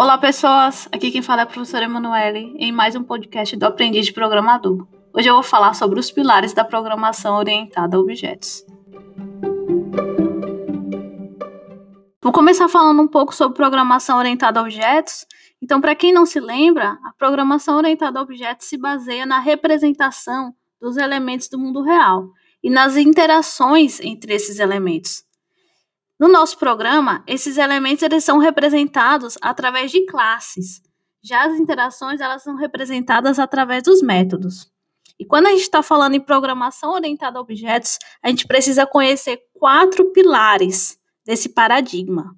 Olá, pessoas! Aqui quem fala é a professora Emanuele em mais um podcast do Aprendiz de Programador. Hoje eu vou falar sobre os pilares da programação orientada a objetos. Vou começar falando um pouco sobre programação orientada a objetos. Então, para quem não se lembra, a programação orientada a objetos se baseia na representação dos elementos do mundo real e nas interações entre esses elementos. No nosso programa, esses elementos eles são representados através de classes. Já as interações elas são representadas através dos métodos. E quando a gente está falando em programação orientada a objetos, a gente precisa conhecer quatro pilares desse paradigma.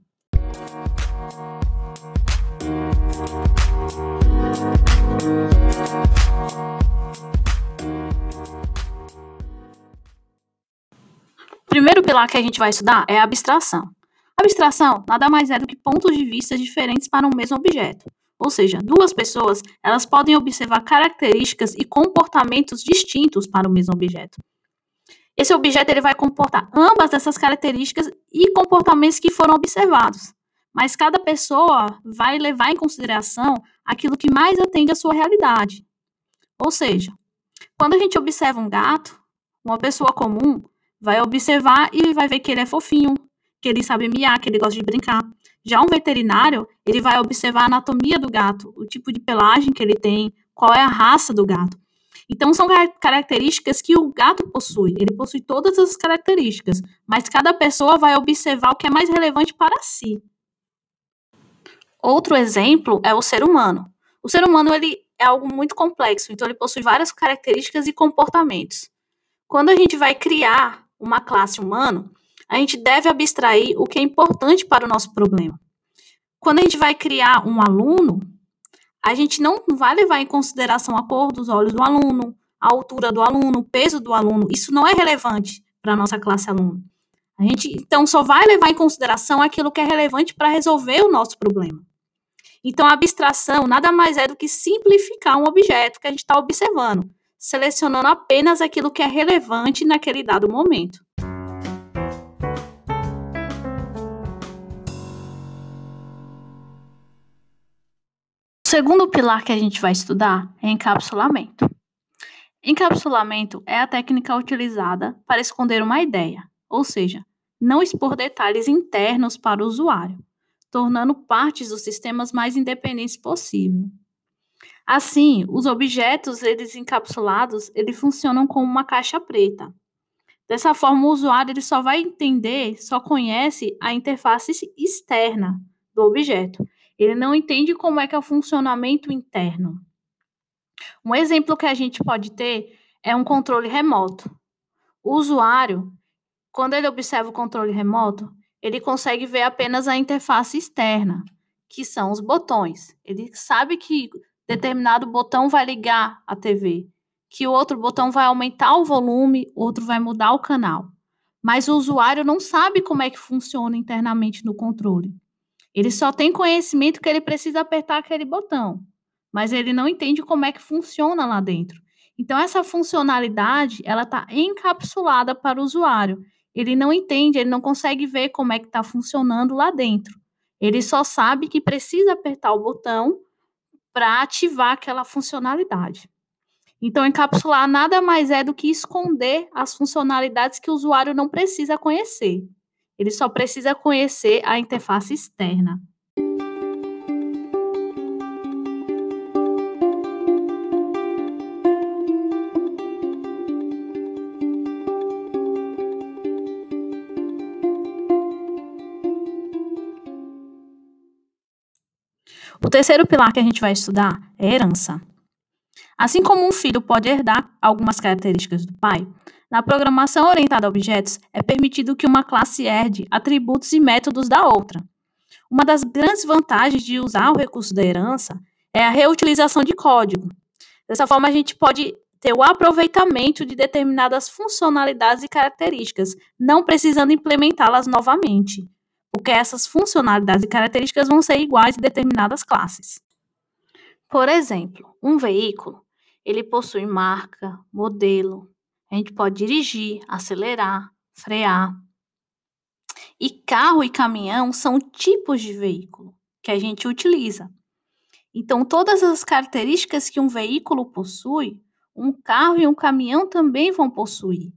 Primeiro pilar que a gente vai estudar é a abstração. abstração nada mais é do que pontos de vista diferentes para um mesmo objeto. Ou seja, duas pessoas, elas podem observar características e comportamentos distintos para o mesmo objeto. Esse objeto ele vai comportar ambas dessas características e comportamentos que foram observados. Mas cada pessoa vai levar em consideração aquilo que mais atende à sua realidade. Ou seja, quando a gente observa um gato, uma pessoa comum, vai observar e vai ver que ele é fofinho, que ele sabe miar, que ele gosta de brincar. Já um veterinário, ele vai observar a anatomia do gato, o tipo de pelagem que ele tem, qual é a raça do gato. Então, são características que o gato possui. Ele possui todas as características, mas cada pessoa vai observar o que é mais relevante para si. Outro exemplo é o ser humano. O ser humano ele é algo muito complexo, então ele possui várias características e comportamentos. Quando a gente vai criar uma classe humana, a gente deve abstrair o que é importante para o nosso problema. Quando a gente vai criar um aluno, a gente não vai levar em consideração a cor dos olhos do aluno, a altura do aluno, o peso do aluno. Isso não é relevante para a nossa classe aluno. A gente, então, só vai levar em consideração aquilo que é relevante para resolver o nosso problema. Então, a abstração nada mais é do que simplificar um objeto que a gente está observando selecionando apenas aquilo que é relevante naquele dado momento. O segundo pilar que a gente vai estudar é encapsulamento. Encapsulamento é a técnica utilizada para esconder uma ideia, ou seja, não expor detalhes internos para o usuário, tornando partes dos sistemas mais independentes possível. Assim, os objetos eles encapsulados, eles funcionam como uma caixa preta. Dessa forma, o usuário ele só vai entender, só conhece a interface externa do objeto. Ele não entende como é que é o funcionamento interno. Um exemplo que a gente pode ter é um controle remoto. O usuário, quando ele observa o controle remoto, ele consegue ver apenas a interface externa, que são os botões. Ele sabe que determinado botão vai ligar a TV, que outro botão vai aumentar o volume, outro vai mudar o canal. Mas o usuário não sabe como é que funciona internamente no controle. Ele só tem conhecimento que ele precisa apertar aquele botão, mas ele não entende como é que funciona lá dentro. Então essa funcionalidade, ela está encapsulada para o usuário. Ele não entende, ele não consegue ver como é que está funcionando lá dentro. Ele só sabe que precisa apertar o botão para ativar aquela funcionalidade. Então, encapsular nada mais é do que esconder as funcionalidades que o usuário não precisa conhecer. Ele só precisa conhecer a interface externa. O terceiro pilar que a gente vai estudar é herança. Assim como um filho pode herdar algumas características do pai, na programação orientada a objetos é permitido que uma classe herde atributos e métodos da outra. Uma das grandes vantagens de usar o recurso da herança é a reutilização de código. Dessa forma, a gente pode ter o aproveitamento de determinadas funcionalidades e características, não precisando implementá-las novamente porque essas funcionalidades e características vão ser iguais em determinadas classes. Por exemplo, um veículo, ele possui marca, modelo, a gente pode dirigir, acelerar, frear. E carro e caminhão são tipos de veículo. que a gente utiliza. Então, todas as características que um veículo possui, um carro e um caminhão também vão possuir.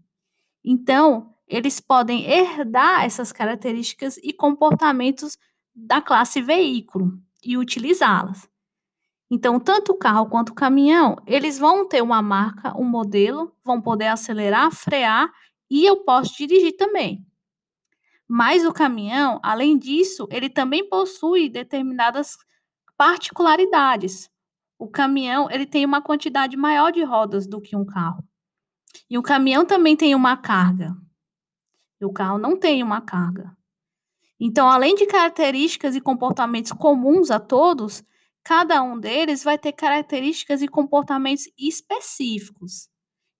Então, eles podem herdar essas características e comportamentos da classe veículo e utilizá-las. Então, tanto o carro quanto o caminhão, eles vão ter uma marca, um modelo, vão poder acelerar, frear e eu posso dirigir também. Mas o caminhão, além disso, ele também possui determinadas particularidades. O caminhão, ele tem uma quantidade maior de rodas do que um carro. E o caminhão também tem uma carga. E o carro não tem uma carga. Então, além de características e comportamentos comuns a todos, cada um deles vai ter características e comportamentos específicos.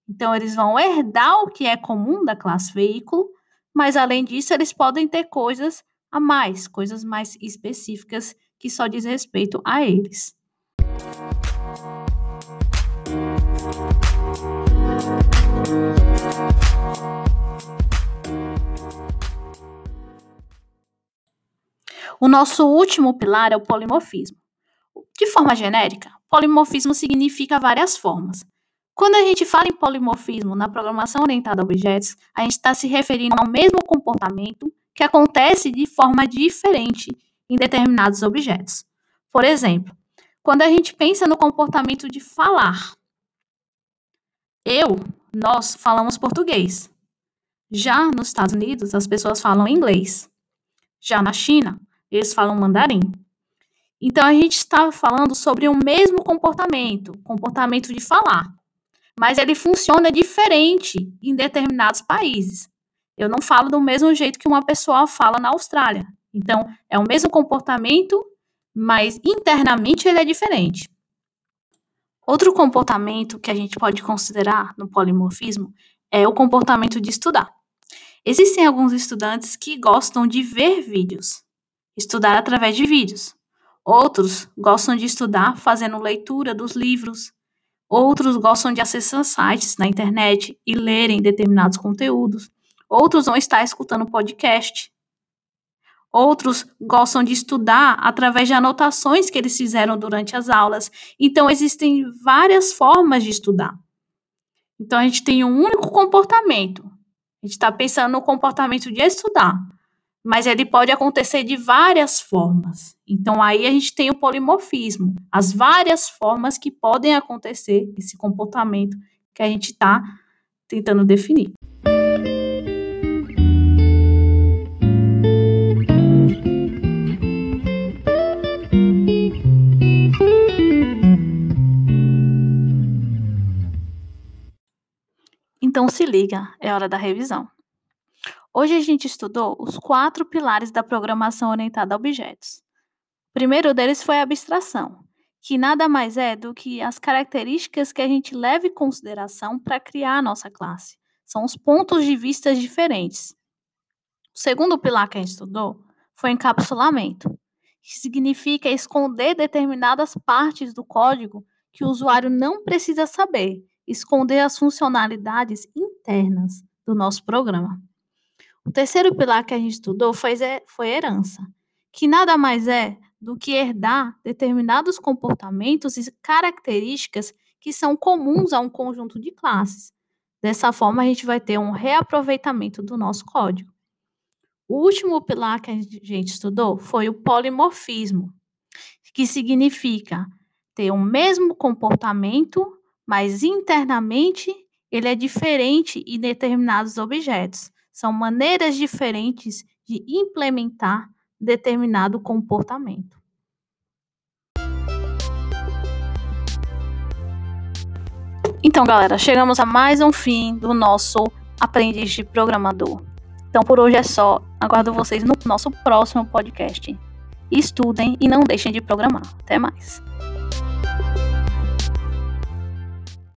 Então, eles vão herdar o que é comum da classe veículo, mas além disso, eles podem ter coisas a mais, coisas mais específicas que só diz respeito a eles. O nosso último pilar é o polimorfismo. De forma genérica, polimorfismo significa várias formas. Quando a gente fala em polimorfismo na programação orientada a objetos, a gente está se referindo ao mesmo comportamento que acontece de forma diferente em determinados objetos. Por exemplo, quando a gente pensa no comportamento de falar, eu, nós falamos português. Já nos Estados Unidos, as pessoas falam inglês. Já na China, eles falam mandarim. Então a gente está falando sobre o mesmo comportamento, comportamento de falar, mas ele funciona diferente em determinados países. Eu não falo do mesmo jeito que uma pessoa fala na Austrália. Então é o mesmo comportamento, mas internamente ele é diferente. Outro comportamento que a gente pode considerar no polimorfismo é o comportamento de estudar. Existem alguns estudantes que gostam de ver vídeos, estudar através de vídeos. Outros gostam de estudar fazendo leitura dos livros. Outros gostam de acessar sites na internet e lerem determinados conteúdos. Outros vão estar escutando podcast. Outros gostam de estudar através de anotações que eles fizeram durante as aulas. Então, existem várias formas de estudar. Então, a gente tem um único comportamento. A gente está pensando no comportamento de estudar mas ele pode acontecer de várias formas. Então, aí a gente tem o polimorfismo, as várias formas que podem acontecer esse comportamento que a gente está tentando definir. Então se liga, é hora da revisão. Hoje a gente estudou os quatro pilares da programação orientada a objetos. O primeiro deles foi a abstração, que nada mais é do que as características que a gente leva em consideração para criar a nossa classe. São os pontos de vista diferentes. O segundo pilar que a gente estudou foi encapsulamento, que significa esconder determinadas partes do código que o usuário não precisa saber, esconder as funcionalidades internas do nosso programa. O terceiro pilar que a gente estudou foi, foi herança, que nada mais é do que herdar determinados comportamentos e características que são comuns a um conjunto de classes. Dessa forma, a gente vai ter um reaproveitamento do nosso código. O último pilar que a gente estudou foi o polimorfismo, que significa ter o mesmo comportamento, mas internamente ele é diferente em determinados objetos. São maneiras diferentes de implementar determinado comportamento. Então, galera, chegamos a mais um fim do nosso aprendiz de programador. Então, por hoje é só. Aguardo vocês no nosso próximo podcast. Estudem e não deixem de programar. Até mais.